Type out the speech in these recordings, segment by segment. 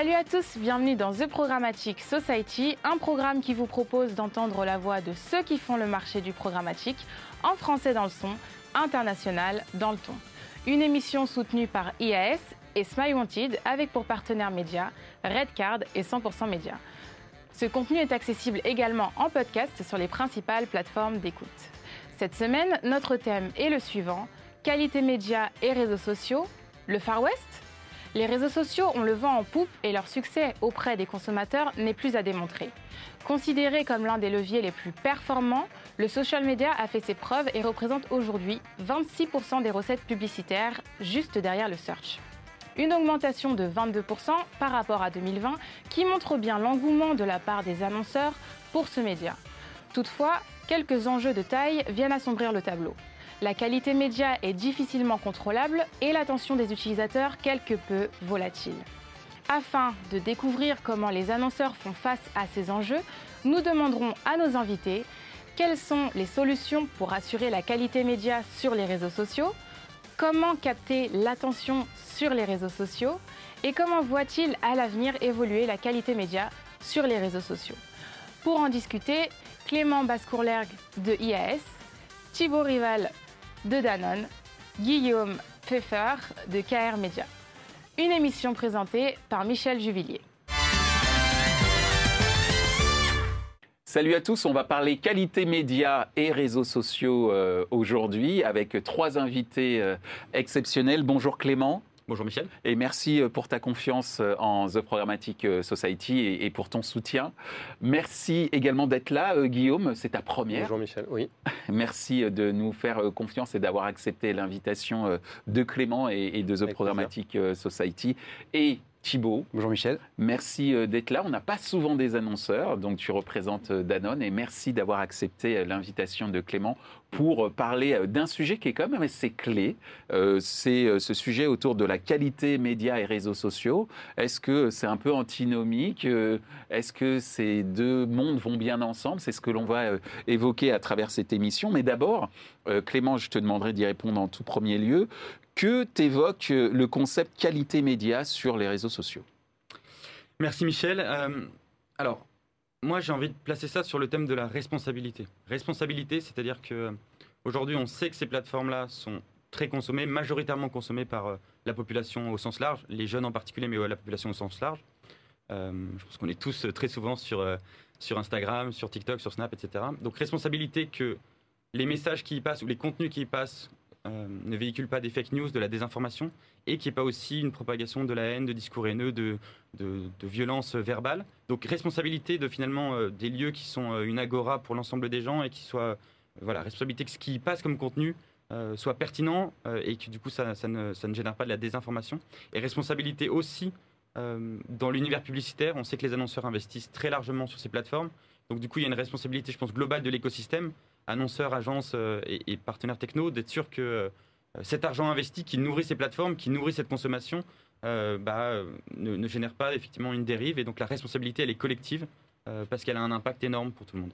Salut à tous, bienvenue dans The Programmatic Society, un programme qui vous propose d'entendre la voix de ceux qui font le marché du programmatique, en français dans le son, international dans le ton. Une émission soutenue par IAS et Smile Wanted avec pour partenaires médias Redcard et 100% Média. Ce contenu est accessible également en podcast sur les principales plateformes d'écoute. Cette semaine, notre thème est le suivant qualité média et réseaux sociaux, le Far West Les réseaux sociaux ont le vent en poupe et leur succès auprès des consommateurs n'est plus à démontrer. Considéré comme l'un des leviers les plus performants, le social media a fait ses preuves et représente aujourd'hui 26% des recettes publicitaires, juste derrière le search. Une augmentation de 22% par rapport à 2020 qui montre bien l'engouement de la part des annonceurs pour ce média. Toutefois, quelques enjeux de taille viennent assombrir le tableau. La qualité média est difficilement contrôlable et l'attention des utilisateurs quelque peu volatile. Afin de découvrir comment les annonceurs font face à ces enjeux, nous demanderons à nos invités quelles sont les solutions pour assurer la qualité média sur les réseaux sociaux, comment capter l'attention sur les réseaux sociaux et comment voit-il à l'avenir évoluer la qualité média sur les réseaux sociaux. Pour en discuter, Clément Bascourlergue de IAS, Thibaut Rival de Danone, Guillaume Pfeffer de KR Media. Une émission présentée par Michel Juvillier. Salut à tous, on va parler qualité média et réseaux sociaux euh, aujourd'hui avec trois invités euh, exceptionnels. Bonjour Clément. Bonjour Michel. Et merci euh, pour ta confiance euh, en The Programmatic euh, Society et, pour ton soutien. Merci également d'être là, Guillaume. C'est ta première. Bonjour Michel, oui. Merci de nous faire confiance et d'avoir accepté l'invitation de Clément et, de The Programmatic Society. Et Thibault. Bonjour Michel. Merci euh, d'être là. On n'a pas souvent des annonceurs, donc tu représentes euh, Danone et merci d'avoir accepté euh, l'invitation de Clément pour parler d'un sujet qui est quand même assez clé. c'est ce sujet autour de la qualité médias et réseaux sociaux. Est-ce que c'est un peu antinomique? Est-ce que ces deux mondes vont bien ensemble? C'est ce que l'on va évoquer à travers cette émission. Mais d'abord, Clément, je te demanderai d'y répondre en tout premier lieu. Que t'évoque euh, le concept qualité média sur les réseaux sociaux? Merci Michel. Euh, alors, moi j'ai envie de placer ça sur le thème de la responsabilité. Responsabilité, c'est-à-dire que aujourd'hui on sait que ces plateformes-là sont très consommées, majoritairement consommées par euh, la population au sens large, les jeunes en particulier, mais la population au sens large. je pense qu'on est tous très souvent sur, sur Instagram, sur TikTok, sur Snap, etc. Donc responsabilité que les messages qui y passent ou les contenus qui y passent euh, ne véhicule pas des fake news, de la désinformation, et qui n'est pas aussi une propagation de la haine, de discours haineux, de, de, violence verbale. Donc responsabilité de finalement euh, des lieux qui sont euh, une agora pour l'ensemble des gens et qui soient voilà responsabilité que ce qui passe comme contenu soit pertinent et que du coup ça, ça, ne, ça, ne, génère pas de la désinformation. Et responsabilité aussi dans l'univers publicitaire. On sait que les annonceurs investissent très largement sur ces plateformes. Donc du coup il y a une responsabilité je pense globale de l'écosystème annonceurs, agences euh, et, partenaires techno, d'être sûr que euh, cet argent investi qui nourrit ces plateformes, qui nourrit cette consommation, euh, bah, ne, génère pas effectivement une dérive. Et donc la responsabilité, elle est collective parce qu'elle a un impact énorme pour tout le monde.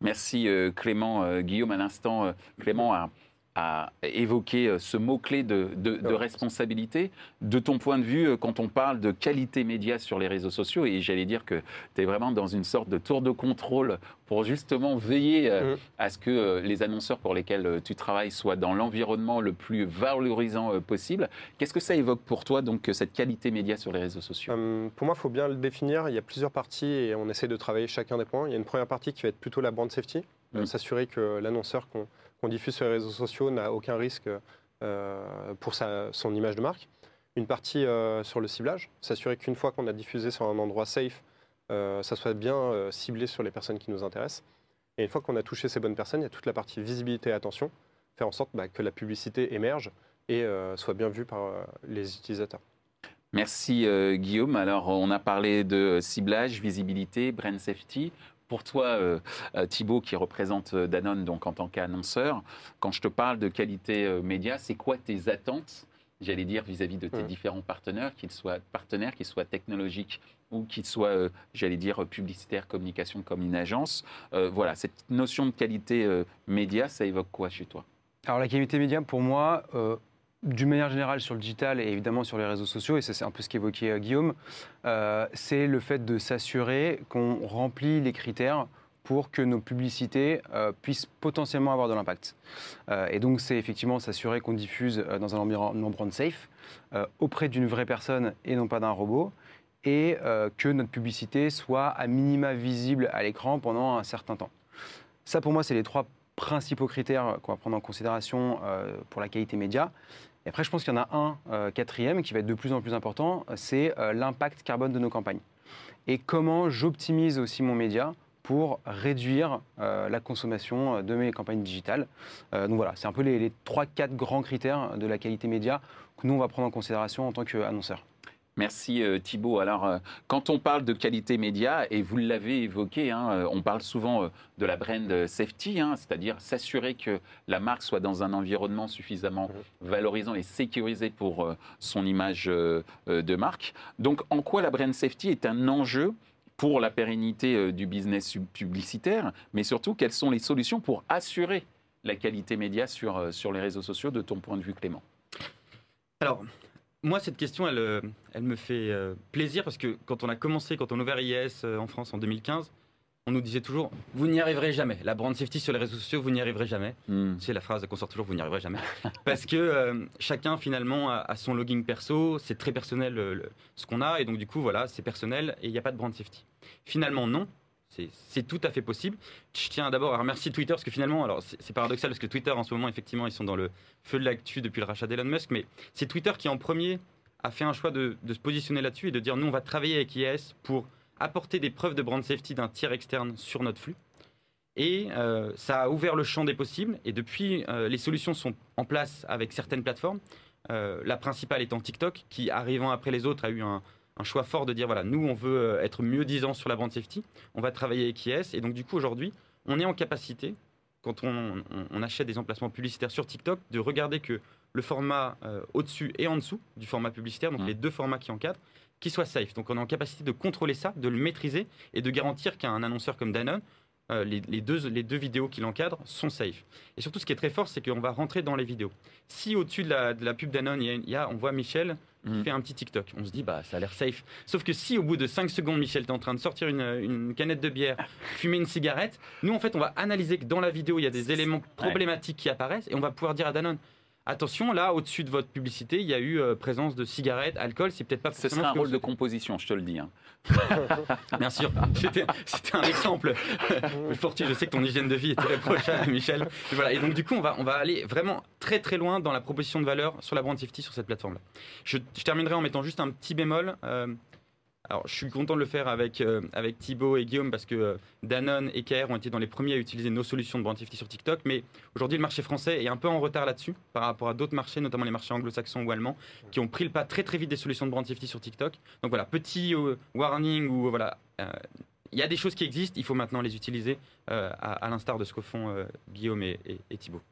Merci Clément. Guillaume, à l'instant, Clément a à évoquer euh, ce mot-clé de, responsabilité. De ton point de vue, euh, quand on parle de qualité média sur les réseaux sociaux, et j'allais dire que tu es vraiment dans une sorte de tour de contrôle pour justement veiller euh, mm. à ce que les annonceurs pour lesquels tu travailles soient dans l'environnement le plus valorisant possible. Qu'est-ce que ça évoque pour toi, donc, cette qualité média sur les réseaux sociaux? Pour moi, il faut bien le définir. Il y a plusieurs parties et on essaie de travailler chacun des points. Il y a une première partie qui va être plutôt la brand safety, mm. s'assurer que l'annonceur qu'on qu'on diffuse sur les réseaux sociaux n'a aucun risque euh, pour son image de marque. Une partie euh, sur le ciblage, s'assurer qu'une fois qu'on a diffusé sur un endroit safe, euh, ça soit bien ciblé sur les personnes qui nous intéressent. Et une fois qu'on a touché ces bonnes personnes, il y a toute la partie visibilité et attention, faire en sorte bah, que la publicité émerge et soit bien vue par les utilisateurs. Merci Guillaume. Alors on a parlé de ciblage, visibilité, brand safety. Pour toi, euh, euh, Thibault, qui représente euh, Danone donc en tant qu'annonceur, quand je te parle de qualité média, c'est quoi tes attentes j'allais dire, vis-à-vis de tes différents partenaires, qu'ils soient partenaires, qu'ils soient technologiques ou qu'ils soient, j'allais dire, publicitaires, communication comme une agence. voilà, cette notion de qualité média, ça évoque quoi chez toi? Alors la qualité média, pour moi, d'une manière générale sur le digital et évidemment sur les réseaux sociaux, et c'est un peu ce qu'évoquait euh, Guillaume, euh, c'est le fait de s'assurer qu'on remplit les critères pour que nos publicités euh, puissent potentiellement avoir de l'impact. Et donc c'est effectivement s'assurer qu'on diffuse dans un environnement brand safe, auprès d'une vraie personne et non pas d'un robot, et que notre publicité soit à minima visible à l'écran pendant un certain temps. Ça pour moi c'est les trois principaux critères qu'on va prendre en considération pour la qualité média. Et après, je pense qu'il y en a un euh, quatrième qui va être de plus en plus important, c'est euh, l'impact carbone de nos campagnes. Et comment j'optimise aussi mon média pour réduire euh, la consommation de mes campagnes digitales. Donc voilà, c'est un peu les, les 3-4 grands critères de la qualité média que nous, on va prendre en considération en tant qu'annonceur. Merci euh, Thibault. Alors, euh, quand on parle de qualité média, et vous l'avez évoqué, hein, euh, on parle souvent de la brand safety, hein, c'est-à-dire s'assurer que la marque soit dans un environnement suffisamment valorisant et sécurisé pour son image de marque. Donc, en quoi la brand safety est un enjeu pour la pérennité du business publicitaire, mais surtout, quelles sont les solutions pour assurer la qualité média sur, sur les réseaux sociaux, de ton point de vue, Clément? Alors, moi, cette question, elle, euh, elle me fait euh, plaisir parce que quand on a commencé, quand on a ouvert IS euh, en France en 2015, on nous disait toujours Vous n'y arriverez jamais. La brand safety sur les réseaux sociaux, vous n'y arriverez jamais. Hmm. C'est la phrase qu'on sort toujours Vous n'y arriverez jamais. parce que euh, chacun, finalement, a, a son logging perso. C'est très personnel euh, le- ce qu'on a. Et donc, du coup, voilà, c'est personnel et il n'y a pas de brand safety. Finalement, non. C'est- tout à fait possible. Je tiens d'abord à remercier Twitter parce que finalement, alors c'est paradoxal parce que Twitter en ce moment, effectivement, ils sont dans le feu de l'actu depuis le rachat d'Elon Musk, mais c'est Twitter qui en premier a fait un choix de, de se positionner là-dessus et de dire nous, on va travailler avec IAS pour apporter des preuves de brand safety d'un tiers externe sur notre flux. Et euh, ça a ouvert le champ des possibles. Et depuis, euh, les solutions sont en place avec certaines plateformes. Euh, la principale étant TikTok, qui arrivant après les autres a eu un, un choix fort de dire voilà, nous on veut euh, être mieux disant sur la brand safety. On va travailler avec IS. Et donc du coup aujourd'hui, on est en capacité, quand on, on- on achète des emplacements publicitaires sur TikTok, de regarder que le format euh, au-dessus et en dessous du format publicitaire, donc Mhm. les deux formats qui encadrent, qui soit safe. Donc on est en capacité de contrôler ça, de le maîtriser et de garantir qu'un annonceur comme Danone, euh, les, les deux, les deux vidéos qui l'encadrent sont safe. Et surtout, ce qui est très fort, c'est qu'on va rentrer dans les vidéos. Si au-dessus de la, de la pub Danone, il y a- il y, a, on voit Michel qui Mhm. fait un petit TikTok, on se dit, bah ça a l'air safe. Sauf que si au bout de 5 secondes, Michel, tu es en train de sortir une, une canette de bière, fumer une cigarette, nous, en fait, on va analyser que dans la vidéo, il y a des éléments problématiques qui apparaissent et on va pouvoir dire à Danone, Attention, là, au-dessus de votre publicité, il y a eu euh, présence de cigarettes, alcool. C'est peut-être pas Ce serait un rôle de composition, je te le dis. hein. Bien sûr, c'était c'était un exemple. Fortu, je sais que ton hygiène de vie est très proche, à Michel. Et, voilà. et donc, du coup, on va, on va aller vraiment très très loin dans la proposition de valeur sur la brand safety sur cette plateforme-là. Je, je terminerai en mettant juste un petit bémol. Euh, alors, je suis content de le faire avec, euh, avec Thibaut et Guillaume parce que euh, Danone et KR ont été dans les premiers à utiliser nos solutions de brand safety sur TikTok. Mais aujourd'hui, le marché français est un peu en retard là-dessus par rapport à d'autres marchés, notamment les marchés anglo-saxons ou allemands, qui ont pris le pas très très vite des solutions de brand safety sur TikTok. Donc voilà, petit euh, warning ou voilà. il y a des choses qui existent, il faut maintenant les utiliser, à, l'instar de ce que font Guillaume et, et Thibaut.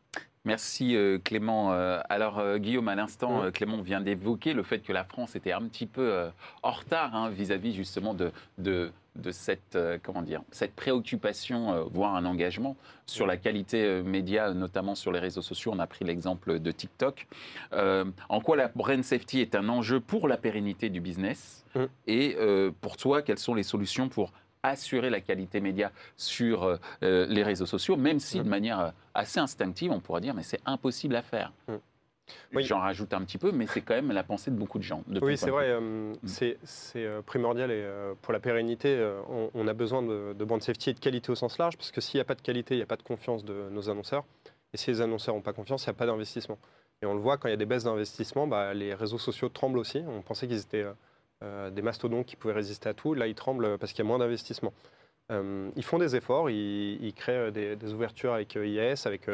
Merci euh, Clément. Euh, alors euh, Guillaume, à l'instant, Oui. Clément vient d'évoquer le fait que la France était un petit peu en retard hein, vis-à-vis justement de, de, de cette, comment dire, cette préoccupation, voire un engagement sur la qualité média, notamment sur les réseaux sociaux. On a pris l'exemple de TikTok. En quoi la brand safety est un enjeu pour la pérennité du business Mm. Et pour toi, quelles sont les solutions pour assurer la qualité média sur euh, euh, les réseaux sociaux, même si Mm. de manière euh, assez instinctive, on pourrait dire, mais c'est impossible à faire. Mm. Oui. J'en rajoute un petit peu, mais c'est quand même la pensée de beaucoup de gens. de Oui, c'est vrai. euh, c'est c'est, primordial et euh, pour la pérennité, euh, on, on a besoin de, de brand safety et de qualité au sens large, parce que s'il n'y a pas de qualité, il n'y a pas de confiance de nos annonceurs. Et si les annonceurs n'ont pas confiance, il n'y a pas d'investissement. Et on le voit quand il y a des baisses d'investissement, bah, les réseaux sociaux tremblent aussi. On pensait qu'ils étaient euh, des mastodontes qui pouvaient résister à tout. Là, ils tremblent parce qu'il y a moins d'investissement. Euh, ils font des efforts, ils, ils créent des, des ouvertures avec euh, IAS, avec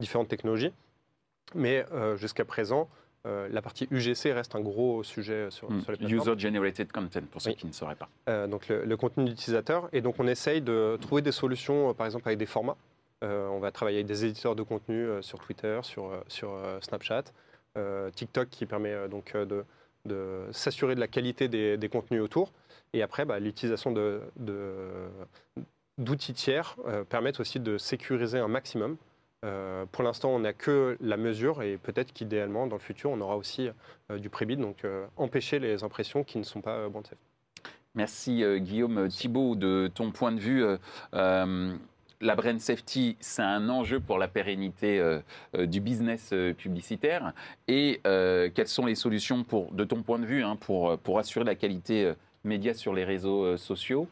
différentes technologies. Mais jusqu'à présent, euh, la partie UGC reste un gros sujet sur, Mm. sur les plateformes. User Generated Content, pour ceux Oui. qui ne sauraient pas. Euh, donc le, le contenu d'utilisateur. Et donc on essaye de trouver des solutions, euh, par exemple avec des formats. On va travailler avec des éditeurs de contenu sur Twitter, sur, sur Snapchat, TikTok qui permet donc de, de s'assurer de la qualité des, contenus autour. Et après, bah, l'utilisation d'outils tiers euh, permettent aussi de sécuriser un maximum Euh, pour l'instant, on n'a que la mesure et peut-être qu'idéalement, dans le futur, on aura aussi euh, du prébit, donc empêcher les impressions qui ne sont pas brand safe. Merci Guillaume Thibault de ton point de vue. La brand safety, c'est un enjeu pour la pérennité du business publicitaire. Et quelles sont les solutions, pour, de ton point de vue, hein, pour, pour assurer la qualité média sur les réseaux sociaux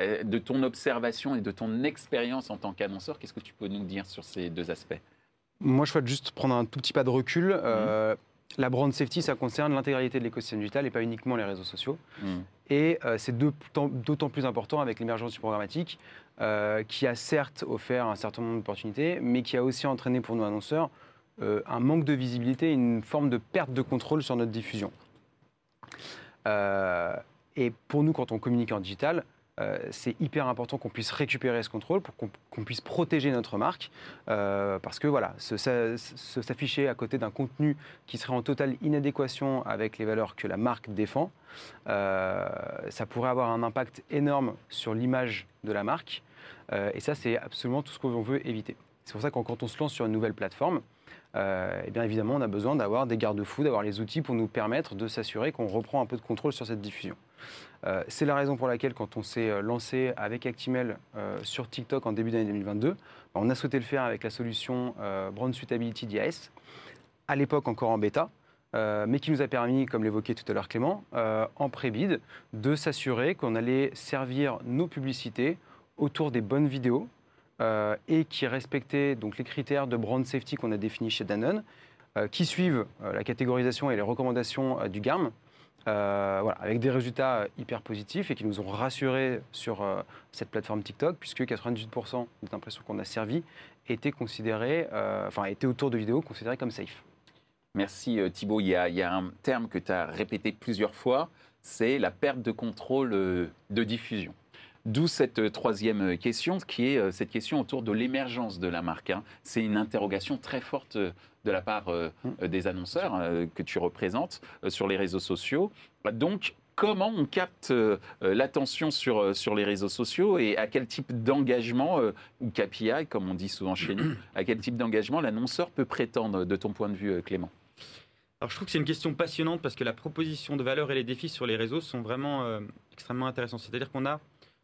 euh, de ton observation et de ton expérience en tant qu'annonceur, qu'est-ce que tu peux nous dire sur ces deux aspects? Moi, je souhaite juste prendre un tout petit pas de recul. Euh, mhm. La brand safety, ça concerne l'intégralité de l'écosystème digital et pas uniquement les réseaux sociaux. Mhm. Et euh, c'est d'autant plus important avec l'émergence du programmatique, qui a certes offert un certain nombre d'opportunités, mais qui a aussi entraîné pour nous annonceurs un manque de visibilité, une forme de perte de contrôle sur notre diffusion. et pour nous, quand on communique en digital, euh, c'est hyper important qu'on puisse récupérer ce contrôle pour qu'on puisse protéger notre marque. Euh, parce que voilà, s'afficher à côté d'un contenu qui serait en totale inadéquation avec les valeurs que la marque défend, euh, ça pourrait avoir un impact énorme sur l'image de la marque. et ça, c'est absolument tout ce qu'on veut éviter. C'est pour ça que quand on se lance sur une nouvelle plateforme, eh bien évidemment, on a besoin d'avoir des garde-fous, d'avoir les outils pour nous permettre de s'assurer qu'on reprend un peu de contrôle sur cette diffusion. Euh, c'est la raison pour laquelle, quand on s'est euh, lancé avec Actimel euh, sur TikTok en début d'année 2022, bah, on a souhaité le faire avec la solution Brand Suitability d'IAS, à l'époque encore en bêta, mais qui nous a permis, comme l'évoquait tout à l'heure Clément, en pré-bid, de s'assurer qu'on allait servir nos publicités autour des bonnes vidéos et qui respectaient donc les critères de brand safety qu'on a définis chez Danone, qui suivent la catégorisation et les recommandations du GARM, euh, voilà, avec des résultats hyper positifs et qui nous ont rassurés sur euh, cette plateforme TikTok, puisque 98% des impressions qu'on a servies étaient considérées, euh, enfin étaient autour de vidéos considérées comme safe. Merci Thibault. Il y a un terme que tu as répété plusieurs fois, c'est la perte de contrôle de diffusion. D'où cette troisième question, qui est cette question autour de l'émergence de la marque. Hein. C'est une interrogation très forte de la part euh, mm. des annonceurs euh, que tu représentes euh, sur les réseaux sociaux. Donc, comment on capte l'attention sur, sur les réseaux sociaux et à quel type d'engagement, ou KPI, comme on dit souvent chez nous, à quel type d'engagement l'annonceur peut prétendre, de ton point de vue, Clément? Alors je trouve que c'est une question passionnante parce que la proposition de valeur et les défis sur les réseaux sont vraiment extrêmement intéressants. C'est-à-dire qu'on a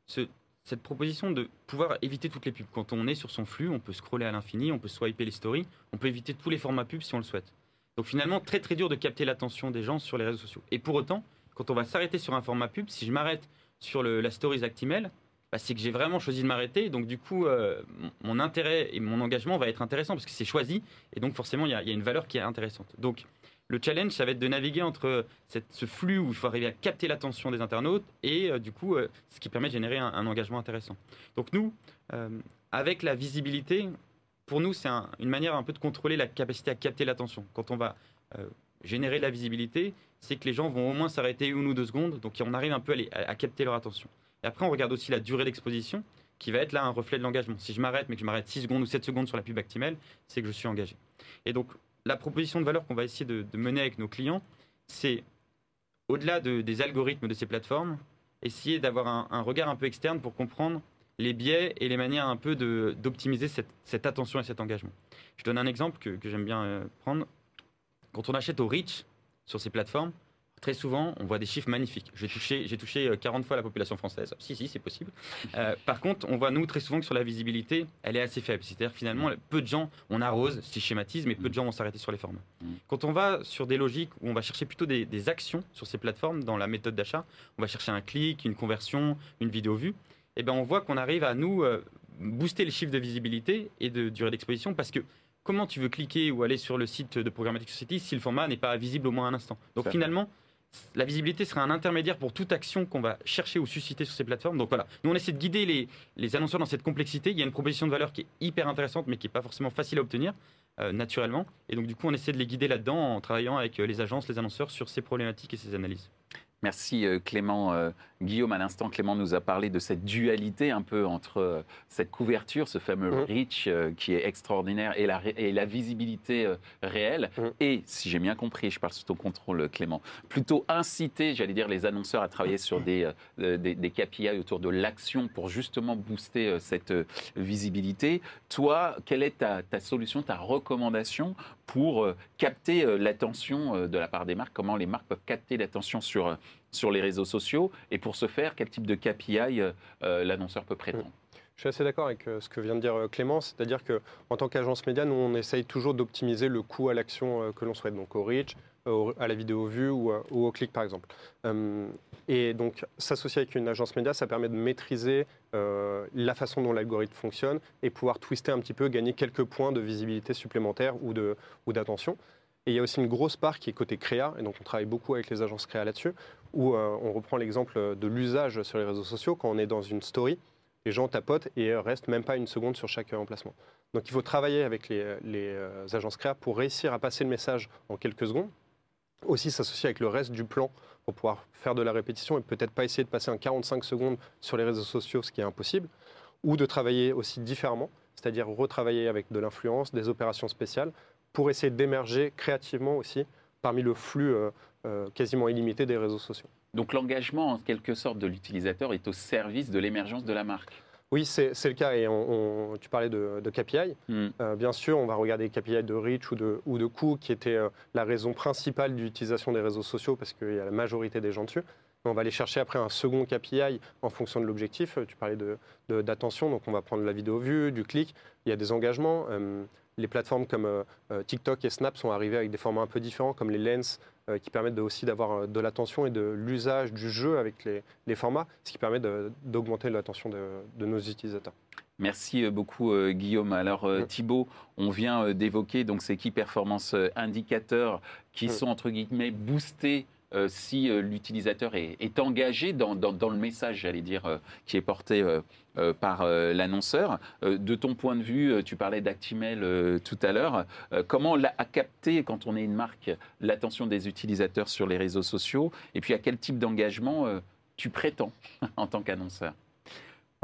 ce cette proposition de pouvoir éviter toutes les pubs. Quand on est sur son flux, on peut scroller à l'infini, on peut swiper les stories, on peut éviter tous les formats pubs si on le souhaite. Donc finalement, très très dur de capter l'attention des gens sur les réseaux sociaux. Et pour autant, quand on va s'arrêter sur un format pub, si je m'arrête sur la stories Actimel, bah, c'est que j'ai vraiment choisi de m'arrêter. Donc du coup, euh, mon intérêt et mon engagement va être intéressant parce que c'est choisi. Et donc forcément, il y, a une valeur qui est intéressante. Donc le challenge, ça va être de naviguer entre ce flux où il faut arriver à capter l'attention des internautes et euh, du coup, euh, ce qui permet de générer un, engagement intéressant. Donc nous, euh, avec la visibilité, pour nous, c'est une manière un peu de contrôler la capacité à capter l'attention. Quand on va générer de la visibilité, c'est que les gens vont au moins s'arrêter une ou deux secondes, donc on arrive un peu à, à capter leur attention. Et après, on regarde aussi la durée d'exposition, qui va être là un reflet de l'engagement. Si je m'arrête, mais que je m'arrête 6 secondes ou 7 secondes sur la pub Actimel, c'est que je suis engagé. Et donc, la proposition de valeur qu'on va essayer de, mener avec nos clients, c'est au-delà des algorithmes de ces plateformes, essayer d'avoir un, regard un peu externe pour comprendre les biais et les manières un peu d'optimiser cette, attention et cet engagement. Je donne un exemple que, j'aime bien euh, prendre. Quand on achète au reach sur ces plateformes, très souvent, on voit des chiffres magnifiques. J'ai touché, j'ai touché 40 euh, fois la population française. Si, si, c'est possible. Euh, par contre, on voit, nous, très souvent que sur la visibilité, elle est assez faible. C'est-à-dire, finalement, peu de gens, on arrose, si je schématise, mais peu de gens vont s'arrêter sur les formats. Mm. Quand on va sur des logiques où on va chercher plutôt des, actions sur ces plateformes, dans la méthode d'achat, on va chercher un clic, une conversion, une vidéo vue, eh ben on voit qu'on arrive à nous euh, booster les chiffres de visibilité et de durée d'exposition parce que comment tu veux cliquer ou aller sur le site de Programmatic Society si le format n'est pas visible au moins un instant? Donc finalement, la visibilité sera un intermédiaire pour toute action qu'on va chercher ou susciter sur ces plateformes. Donc voilà, nous on essaie de guider les, annonceurs dans cette complexité. Il y a une proposition de valeur qui est hyper intéressante, mais qui n'est pas forcément facile à obtenir euh, naturellement. Et donc du coup, on essaie de les guider là-dedans en travaillant avec euh, les agences, les annonceurs sur ces problématiques et ces analyses. Merci euh, Clément. Euh, Guillaume, à l'instant, Clément nous a parlé de cette dualité un peu entre euh, cette couverture, ce fameux Mhm. reach qui est extraordinaire et la, ré- et la visibilité réelle. Mhm. Et, si j'ai bien compris, je parle sous ton contrôle Clément, plutôt inciter, j'allais dire, les annonceurs à travailler sur des, des, des KPI autour de l'action pour justement booster cette visibilité. Toi, quelle est ta, ta solution, ta recommandation pour euh, capter euh, l'attention euh, de la part des marques Comment les marques peuvent capter l'attention sur, sur les réseaux sociaux. Et pour ce faire, quel type de KPI l'annonceur peut prétendre? Je suis assez d'accord avec euh, ce que vient de dire euh, Clément, c'est-à-dire qu'en tant qu'agence média, nous, on essaye toujours d'optimiser le coût à l'action euh, que l'on souhaite, donc au reach, à la vidéo vue ou, au clic, par exemple. Et donc, s'associer avec une agence média, ça permet de maîtriser la façon dont l'algorithme fonctionne et pouvoir twister un petit peu, gagner quelques points de visibilité supplémentaire ou d'attention. Et il y a aussi une grosse part qui est côté créa, et donc on travaille beaucoup avec les agences créa là-dessus, où on reprend l'exemple de l'usage sur les réseaux sociaux. Quand on est dans une story, les gens tapotent et restent même pas une seconde sur chaque euh, emplacement. Donc il faut travailler avec les, euh, agences créa pour réussir à passer le message en quelques secondes. Aussi s'associer avec le reste du plan pour pouvoir faire de la répétition et peut-être pas essayer de passer un 45 secondes sur les réseaux sociaux, ce qui est impossible, ou de travailler aussi différemment, c'est-à-dire retravailler avec de l'influence, des opérations spéciales, pour essayer d'émerger créativement aussi parmi le flux euh, euh, quasiment illimité des réseaux sociaux. Donc l'engagement, en quelque sorte, de l'utilisateur est au service de l'émergence de la marque. Oui, c'est le cas. Et on- on- tu parlais de, de KPI. Hmm. Euh, bien sûr, on va regarder les KPI de reach ou de, ou de coût, qui était euh, la raison principale d'utilisation des réseaux sociaux, parce qu'il y a la majorité des gens dessus. Mais on va aller chercher après un second KPI en fonction de l'objectif. Euh, Tu parlais de- de- d'attention, donc on va prendre la vidéo vue, du clic. Il y a des engagements. Euh, les plateformes comme euh, euh, TikTok et Snap sont arrivées avec des formats un peu différents, comme les Lens, euh, qui permettent de- aussi d'avoir de l'attention et de l'usage du jeu avec les, les formats, ce qui permet d'augmenter l'attention de, de nos utilisateurs. Merci beaucoup euh, Guillaume. Alors euh, Mm. Thibaut, on vient euh, d'évoquer donc ces key performance indicateurs qui Mm. sont entre guillemets boostés euh, si euh, l'utilisateur est, engagé dans, le message, j'allais dire, euh, qui est porté par l'annonceur. De ton point de vue, tu parlais d'Actimel tout à l'heure. Comment la- à capter, quand on est une marque, l'attention des utilisateurs sur les réseaux sociaux? Et puis à quel type d'engagement tu prétends en tant qu'annonceur?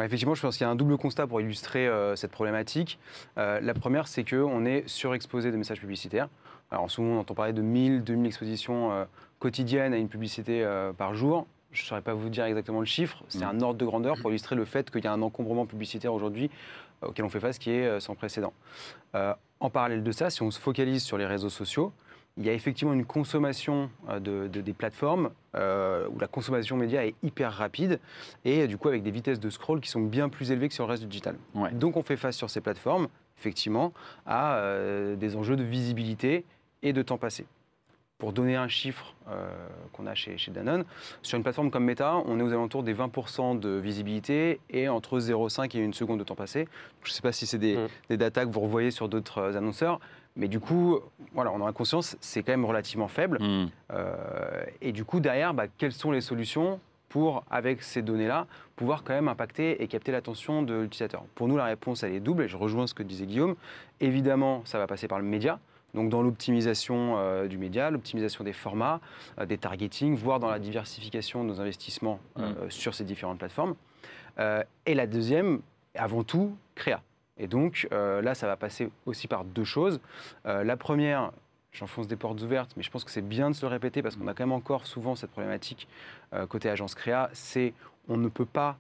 Effectivement, je pense qu'il y a un double constat pour illustrer cette problématique. La première, c'est qu'on est surexposé de messages publicitaires. Alors, moment, on entend parler de 1000, 2000 expositions euh, quotidiennes à une publicité euh, par jour. Je ne saurais pas vous dire exactement le chiffre. C'est Mm. un ordre de grandeur pour illustrer le fait qu'il y a un encombrement publicitaire aujourd'hui euh, auquel on fait face qui est euh, sans précédent. En parallèle de ça, si on se focalise sur les réseaux sociaux, il y a effectivement une consommation de, de- des plateformes euh, où la consommation média est hyper rapide et du coup avec des vitesses de scroll qui sont bien plus élevées que sur le reste du digital. Ouais. Donc on fait face sur ces plateformes, effectivement, à euh, des enjeux de visibilité et de temps passé. Pour donner un chiffre euh, qu'on a chez, chez Danone, sur une plateforme comme Meta, on est aux alentours des 20% de visibilité et entre 0,5 et 1 seconde de temps passé. Je ne sais pas si c'est des, Mm. des data que vous revoyez sur d'autres euh, annonceurs, mais du coup, voilà, on en a conscience, c'est quand même relativement faible. Hmm. Euh, et du coup, derrière, bah, quelles sont les solutions pour, avec ces données-là, pouvoir quand même impacter et capter l'attention de l'utilisateur? Pour nous, la réponse, elle est double, et je rejoins ce que disait Guillaume. Évidemment, ça va passer par le média, donc dans l'optimisation euh, du média, l'optimisation des formats, euh, des targeting, voire dans la diversification de nos investissements euh, sur ces différentes plateformes. Et la deuxième, avant tout, créa. Et donc là, ça va passer aussi par deux choses. La première, j'enfonce des portes ouvertes, mais je pense que c'est bien de se le répéter parce qu'on a quand même encore souvent cette problématique côté agence créa, c'est on ne peut pas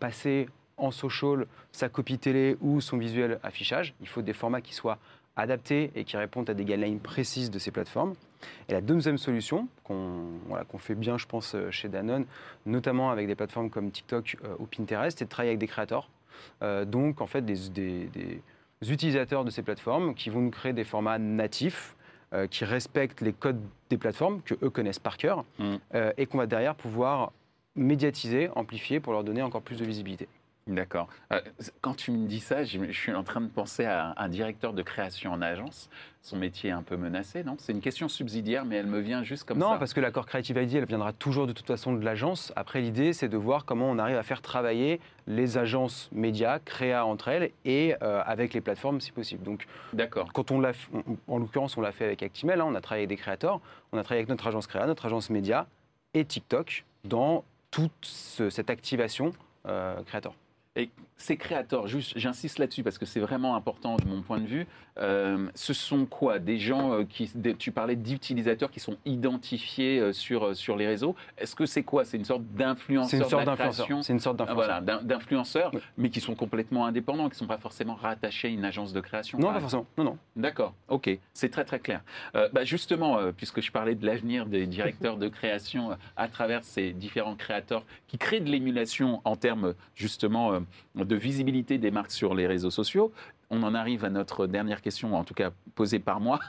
passer en social sa copie télé ou son visuel affichage. Il faut des formats qui soient adaptés et qui répondent à des guidelines précises de ces plateformes. Et la deuxième solution, qu'on voilà, fait bien, je pense, euh, chez Danone, notamment avec des plateformes comme TikTok euh, ou Pinterest, c'est de travailler avec des créateurs. Euh, donc, en fait, des, des- des utilisateurs de ces plateformes qui vont nous créer des formats natifs euh, qui respectent les codes des plateformes, que eux connaissent par cœur, Mm. et qu'on va derrière pouvoir médiatiser, amplifier pour leur donner encore plus de visibilité. D'accord. Euh, quand tu me dis ça, je, suis en train de penser à un directeur de création en agence. Son métier est un peu menacé, non? C'est une question subsidiaire, mais elle me vient juste comme non, ça. parce que l'accord Creative ID, elle viendra toujours de toute façon de l'agence. Après, l'idée, c'est de voir comment on arrive à faire travailler les agences médias, créa entre elles, et euh, avec les plateformes si possible. Donc, D'accord. quand on l'a, en l'occurrence, on l'a fait avec Actimel, hein, on a travaillé avec des créateurs, on a travaillé avec notre agence créa, notre agence média, et TikTok dans toute ce- cette activation euh, créateur. Et ces créateurs, juste, j'insiste là-dessus parce que c'est vraiment important de mon point de vue. euh, ce sont quoi? Des gens euh, qui, des- tu parlais d'utilisateurs qui sont identifiés euh, sur sur les réseaux. Est-ce que c'est quoi? C'est une sorte C'est d'influenceur une de sorte d'influenceur. C'est une sorte Ah, d'influenceur. voilà, d'in- d'influenceurs, Oui. mais qui sont complètement indépendants, qui ne sont pas forcément rattachés à une agence de création. Non, pas forcément. Non, non. D'accord, ok, c'est très très clair. Euh, bah, justement, euh, puisque je parlais de l'avenir des directeurs de création à travers ces différents créateurs qui créent de l'émulation en termes justement de visibilité des marques sur les réseaux sociaux, on en arrive à notre dernière question, en tout cas posée par moi.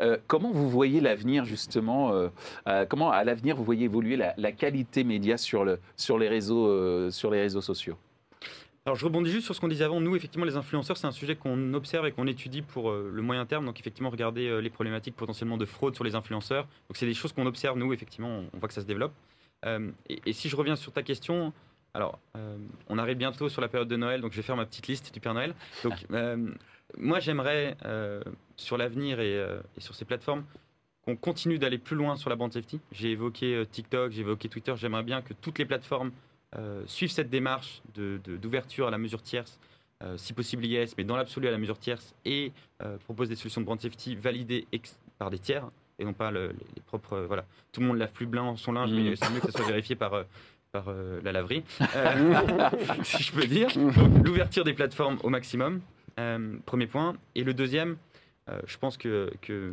Euh, comment vous voyez l'avenir justement euh, euh, Comment à l'avenir vous voyez évoluer la, qualité média sur, le, sur, les réseaux, sur les réseaux sociaux? Alors je rebondis juste sur ce qu'on disait avant. Nous, effectivement, les influenceurs, c'est un sujet qu'on observe et qu'on étudie pour le moyen terme. Donc effectivement, regarder les problématiques potentiellement de fraude sur les influenceurs. Donc c'est des choses qu'on observe, nous, effectivement, on, voit que ça se développe. Et si je reviens sur ta question, alors euh, on arrive bientôt sur la période de Noël, donc je vais faire ma petite liste du Père Noël. Donc euh, moi, j'aimerais, euh, sur l'avenir et, et sur ces plateformes, qu'on continue d'aller plus loin sur la bande safety. J'ai évoqué TikTok, j'ai évoqué Twitter. J'aimerais bien que toutes les plateformes suivent cette démarche de- de- d'ouverture à la mesure tierce, si possible IS, mais dans l'absolu à la mesure tierce, et proposent des solutions de brand safety validées par des tiers, et non pas le- les, propres. voilà. Tout le monde lave plus blanc son linge, Mm. mais c'est mieux que ça soit vérifié par. Euh, par euh, la laverie, Euh, si je peux dire. L'ouverture des plateformes au maximum, euh, premier point. Et le deuxième, je pense que, que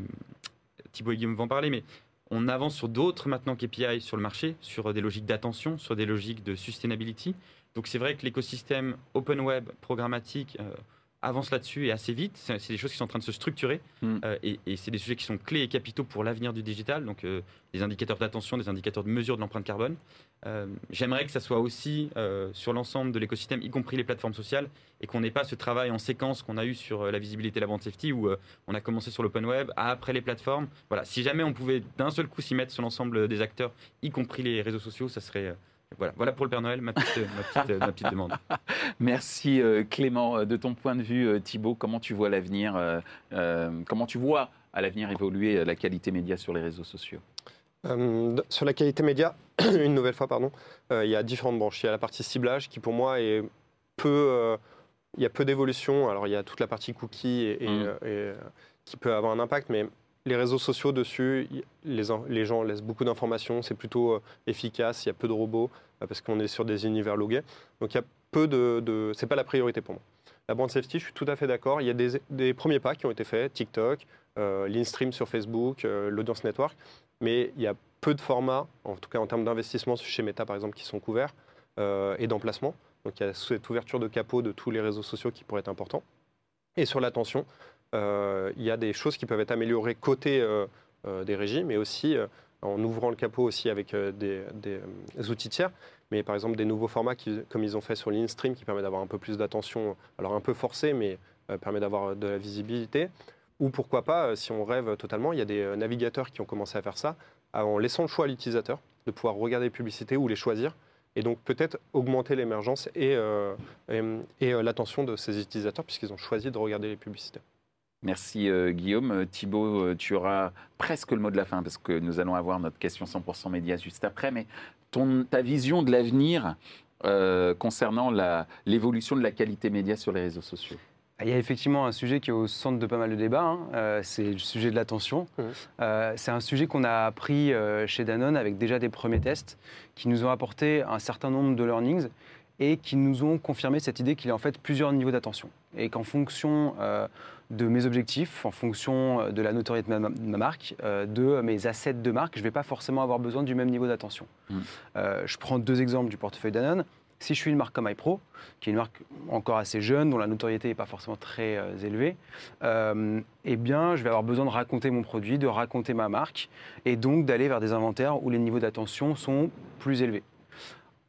Thibaut et Guillaume vont en parler, mais on avance sur d'autres maintenant KPI sur le marché, sur des logiques d'attention, sur des logiques de sustainability. Donc c'est vrai que l'écosystème open web programmatique euh, avance là-dessus et assez vite. C'est c'est des choses qui sont en train de se structurer Mm. euh, et, et c'est des sujets qui sont clés et capitaux pour l'avenir du digital. Donc euh, des indicateurs d'attention, des indicateurs de mesure de l'empreinte carbone. Euh, J'aimerais que ça soit aussi euh, sur l'ensemble de l'écosystème, y compris les plateformes sociales, et qu'on n'ait pas ce travail en séquence qu'on a eu sur euh, la visibilité et la bande safety, où on a commencé sur l'open web, après les plateformes. Voilà, si jamais on pouvait d'un seul coup s'y mettre sur l'ensemble des acteurs, y compris les réseaux sociaux, ça serait. voilà, voilà pour le Père Noël, ma petite, ma petite, ma petite demande. Merci Clément. De ton point de vue, euh, Thibaut, comment tu vois l'avenir Comment tu vois à l'avenir évoluer la qualité média sur les réseaux sociaux? Euh, sur la qualité média, une nouvelle fois, pardon, euh, il y a différentes branches. Il y a la partie ciblage qui, pour moi, est peu. euh, il y a peu d'évolution. Alors, il y a toute la partie et, et, Mm. et, qui peut avoir un impact, mais les réseaux sociaux dessus, les, en- les gens laissent beaucoup d'informations. C'est plutôt efficace. Il y a peu de robots parce qu'on est sur des univers logués. Donc, il y a peu de. de c'est pas la priorité pour moi. La brand safety, je suis tout à fait d'accord. Il y a des, des premiers pas qui ont été faits, TikTok, euh, l'InStream sur Facebook, euh, l'Audience Network, mais il y a peu de formats, en tout cas en termes d'investissement chez Meta par exemple, qui sont couverts euh, et d'emplacement. Donc il y a cette ouverture de capot de tous les réseaux sociaux qui pourrait être important. Et sur l'attention, euh, il y a des choses qui peuvent être améliorées côté euh, des régies, mais aussi en ouvrant le capot aussi avec des, outils tiers. Mais par exemple des nouveaux formats comme ils ont fait sur l'InStream qui permet d'avoir un peu plus d'attention, alors un peu forcé, mais permet d'avoir de la visibilité. Ou pourquoi pas, euh, si on rêve totalement, il y a des euh, navigateurs qui ont commencé à faire ça en laissant le choix à l'utilisateur de pouvoir regarder les publicités ou les choisir. Et donc peut-être augmenter l'émergence et, euh, et, l'attention de ces utilisateurs puisqu'ils ont choisi de regarder les publicités. Merci Guillaume. Thibaut, tu auras presque le mot de la fin parce que nous allons avoir notre question 100% média juste après. Mais ton, ta vision de l'avenir concernant l'évolution de la qualité média sur les réseaux sociaux Il y a effectivement un sujet qui est au centre de pas mal de débats, hein. Euh, c'est le sujet de l'attention. Euh, c'est un sujet qu'on a appris euh, chez Danone avec déjà des premiers tests qui nous ont apporté un certain nombre de learnings et qui nous ont confirmé cette idée qu'il y a en fait plusieurs niveaux d'attention et qu'en fonction de mes objectifs, en fonction de la notoriété de ma, marque, de mes assets de marque, je ne vais pas forcément avoir besoin du même niveau d'attention. Euh, je prends deux exemples du portefeuille Danone. Si je suis une marque comme iPro, qui est une marque encore assez jeune, dont la notoriété n'est pas forcément très euh, élevée, euh, eh bien, je vais avoir besoin de raconter mon produit, de raconter ma marque, et donc d'aller vers des inventaires où les niveaux d'attention sont plus élevés.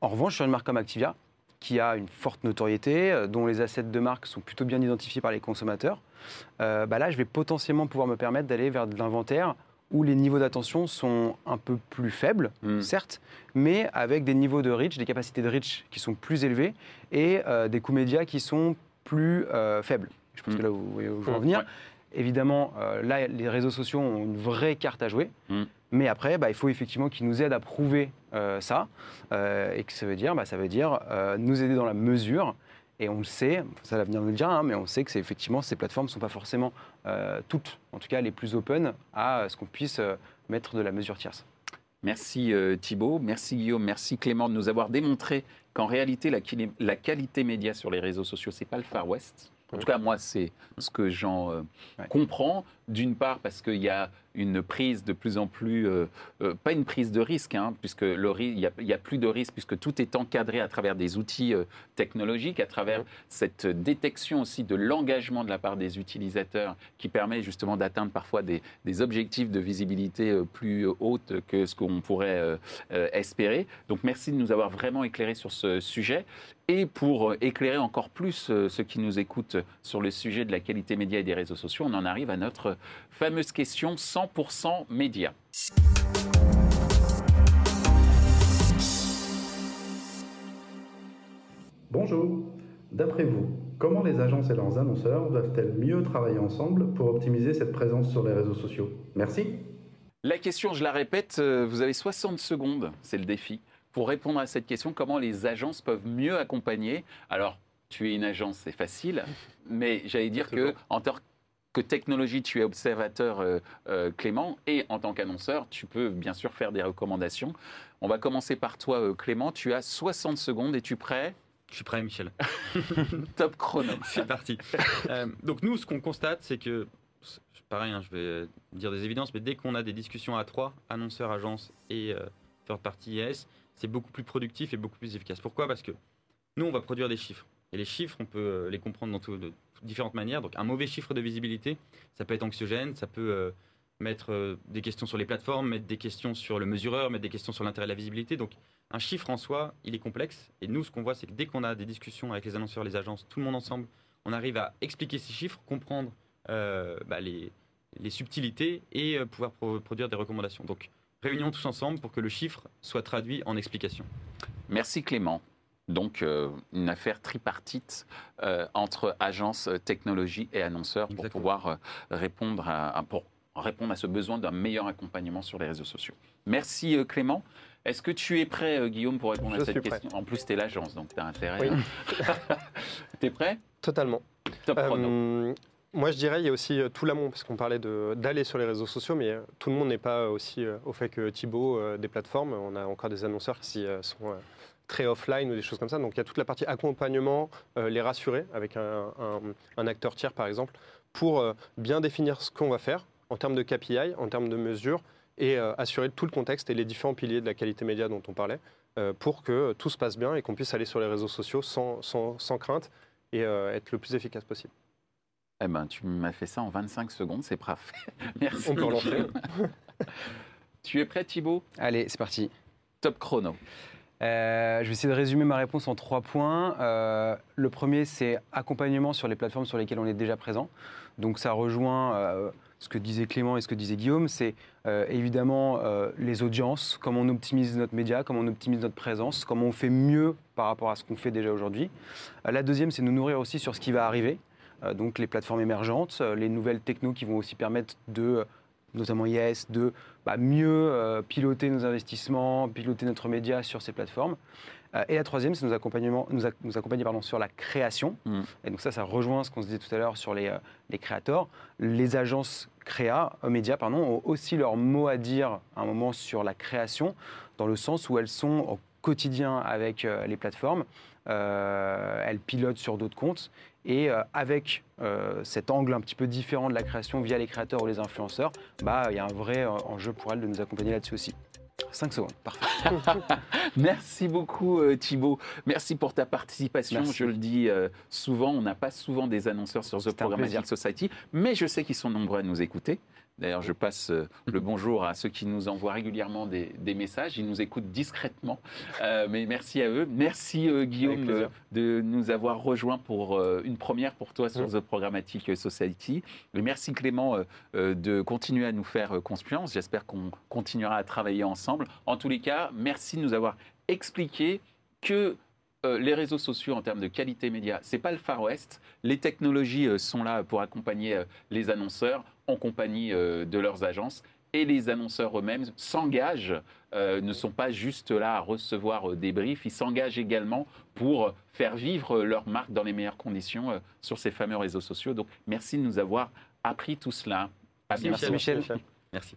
En revanche, sur une marque comme Activia, qui a une forte notoriété, euh, dont les assets de marque sont plutôt bien identifiés par les consommateurs, bah là, je vais potentiellement pouvoir me permettre d'aller vers de l'inventaire où les niveaux d'attention sont un peu plus faibles, Mm. certes, mais avec des niveaux de reach, des capacités de reach qui sont plus élevées et euh, des coûts médias qui sont plus euh, faibles. Je pense Mm. que là, vous voyez où je veux en venir. Ouais. évidemment, là, les réseaux sociaux ont une vraie carte à jouer. Mm. Mais après, bah, il faut effectivement qu'ils nous aident à prouver ça. et que ça veut dire, bah, ça veut dire nous aider dans la mesure. Et on le sait, ça l'avenir nous le dira, hein, mais on sait que c'est effectivement ces plateformes ne sont pas forcément toutes, en tout cas les plus open, à ce qu'on puisse mettre de la mesure tierce. Merci Thibault, merci Guillaume, merci Clément de nous avoir démontré qu'en réalité, la, la, qualité média sur les réseaux sociaux, c'est pas le Far West. En tout cas, moi, c'est ce que j'en comprends. D'une part, parce qu'il y a une prise de plus en plus, euh, euh, pas une prise de risque, hein, puisque le il n'y a, plus de risque, puisque tout est encadré à travers des outils euh, technologiques, à travers cette détection aussi de l'engagement de la part des utilisateurs, qui permet justement d'atteindre parfois des, des, objectifs de visibilité plus hautes que ce qu'on pourrait espérer. Donc merci de nous avoir vraiment éclairé sur ce sujet. Et pour éclairer encore plus ceux qui nous écoutent sur le sujet de la qualité média et des réseaux sociaux, on en arrive à notre fameuse question 100% média. Bonjour. D'après vous, comment les agences et leurs annonceurs doivent-elles mieux travailler ensemble pour optimiser cette présence sur les réseaux sociaux? Merci. La question, je la répète, euh, vous avez 60 secondes, c'est le défi, pour répondre à cette question, comment les agences peuvent mieux accompagner? Alors, tu es une agence, c'est facile, mais j'allais dire que en tant que technologie, tu es observateur, euh, euh, Clément, et en tant qu'annonceur, tu peux bien sûr faire des recommandations. On va commencer par toi, euh, Clément. Tu as 60 secondes. Es-tu prêt? Je suis prêt, Michel. Top chrono. C'est parti. donc nous, ce qu'on constate, c'est que, pareil, hein, je vais dire des évidences, mais dès qu'on a des discussions à trois, annonceur, agence et third party IS, c'est beaucoup plus productif et beaucoup plus efficace. Pourquoi? Parce que nous, on va produire des chiffres. Et les chiffres, on peut les comprendre dans tout, différentes manières. Donc un mauvais chiffre de visibilité, ça peut être anxiogène, ça peut euh, mettre euh, des questions sur les plateformes, mettre des questions sur le mesureur, mettre des questions sur l'intérêt de la visibilité. Donc un chiffre en soi, il est complexe. Et nous, ce qu'on voit, c'est que dès qu'on a des discussions avec les annonceurs, les agences, tout le monde ensemble, on arrive à expliquer ces chiffres, comprendre euh, bah, les, subtilités et pouvoir produire des recommandations. Donc réunions tous ensemble pour que le chiffre soit traduit en explication. Merci Clément. Donc, euh, une affaire tripartite euh, entre agence, euh, technologie et annonceurs pour pouvoir répondre, à, pour répondre à ce besoin d'un meilleur accompagnement sur les réseaux sociaux. Merci Clément. Est-ce que tu es prêt, Guillaume, pour répondre à cette question? En plus, tu es l'agence, donc tu as intérêt. Oui. tu es prêt? Totalement. Top chrono. Moi, je dirais, il y a aussi tout l'amont, parce qu'on parlait d'aller sur les réseaux sociaux, mais tout le monde n'est pas aussi au fait que Thibaut des plateformes. On a encore des annonceurs qui sont très offline ou des choses comme ça. Donc il y a toute la partie accompagnement, euh, les rassurer avec un, acteur tiers par exemple, pour euh, bien définir ce qu'on va faire en termes de KPI, en termes de mesures, et euh, assurer tout le contexte et les différents piliers de la qualité média dont on parlait, pour que tout se passe bien et qu'on puisse aller sur les réseaux sociaux sans, sans, crainte et être le plus efficace possible. Eh ben, tu m'as fait ça en 25 secondes, c'est parfait. Merci. On peut tu es prêt, Thibaut? Allez, c'est parti. Top chrono. Euh, je vais essayer de résumer ma réponse en trois points. Euh, le premier, c'est accompagnement sur les plateformes sur lesquelles on est déjà présent. Donc ça rejoint euh, ce que disait Clément et ce que disait Guillaume. C'est évidemment les audiences, comment on optimise notre média, comment on optimise notre présence, comment on fait mieux par rapport à ce qu'on fait déjà aujourd'hui. la deuxième, c'est nous nourrir aussi sur ce qui va arriver. donc les plateformes émergentes, les nouvelles technos qui vont aussi permettre de notamment IS, de bah, mieux euh, piloter nos investissements, piloter notre média sur ces plateformes. Euh, et la troisième, c'est nous, nous, nous accompagner pardon, sur la création. Mm. Et donc ça, ça rejoint ce qu'on se disait tout à l'heure sur les, euh, les créateurs. Les agences créa, médias pardon, ont aussi leur mot à dire à un moment sur la création, dans le sens où elles sont quotidien avec les plateformes. elles pilotent sur d'autres comptes et euh, avec euh, cet angle un petit peu différent de la création via les créateurs ou les influenceurs, bah, il y a un vrai euh, enjeu pour elle de nous accompagner là-dessus aussi. 5 secondes, parfait. Merci beaucoup Thibaut. Merci pour ta participation. Je le dis souvent, on n'a pas souvent des annonceurs sur The Programmatic Society, mais je sais qu'ils sont nombreux à nous écouter. D'ailleurs, je passe euh, le bonjour à ceux qui nous envoient régulièrement des, messages. Ils nous écoutent discrètement. Euh, mais merci à eux. Merci euh, Guillaume de nous avoir rejoints pour une première pour toi sur The Programmatic Society. Et merci Clément de continuer à nous faire confiance. J'espère qu'on continuera à travailler ensemble. En tous les cas, merci de nous avoir expliqué que euh, les réseaux sociaux en termes de qualité média, c'est pas le Far West. Les technologies euh, sont là pour accompagner euh, les annonceurs en compagnie euh, de leurs agences. Et les annonceurs eux-mêmes s'engagent, euh, ne sont pas juste là à recevoir euh, des briefs, ils s'engagent également pour faire vivre leur marque dans les meilleures conditions euh, sur ces fameux réseaux sociaux. Donc merci de nous avoir appris tout cela. À Merci, bientôt. Michel. Michel. Merci.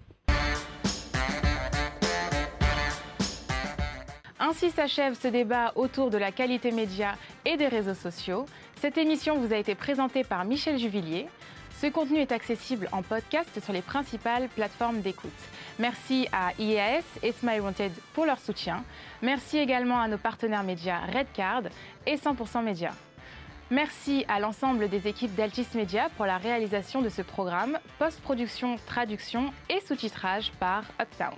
Ainsi s'achève ce débat autour de la qualité média et des réseaux sociaux. Cette émission vous a été présentée par Michel Juvillier. Ce contenu est accessible en podcast sur les principales plateformes d'écoute. Merci à IAS et Smile Wanted pour leur soutien. Merci également à nos partenaires médias Redcard et 100% Média. Merci à l'ensemble des équipes d'Altis Media pour la réalisation de ce programme, post-production, traduction et sous-titrage par Uptown.